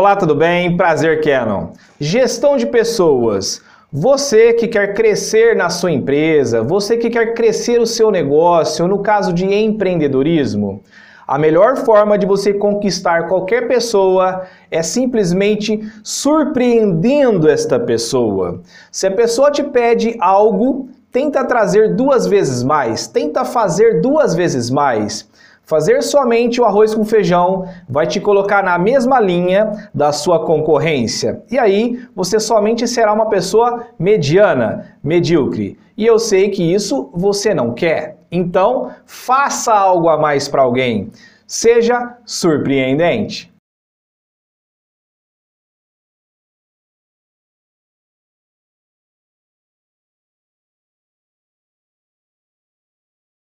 Olá, tudo bem? Prazer, Canon. Gestão de pessoas. Você que quer crescer na sua empresa, você que quer crescer o seu negócio, no caso de empreendedorismo, a melhor forma de você conquistar qualquer pessoa é simplesmente surpreendendo esta pessoa. Se a pessoa te pede algo, tenta trazer duas vezes mais, tenta fazer duas vezes mais. Fazer somente o arroz com feijão vai te colocar na mesma linha da sua concorrência. E aí você somente será uma pessoa mediana, medíocre. E eu sei que isso você não quer. Então, faça algo a mais para alguém. Seja surpreendente.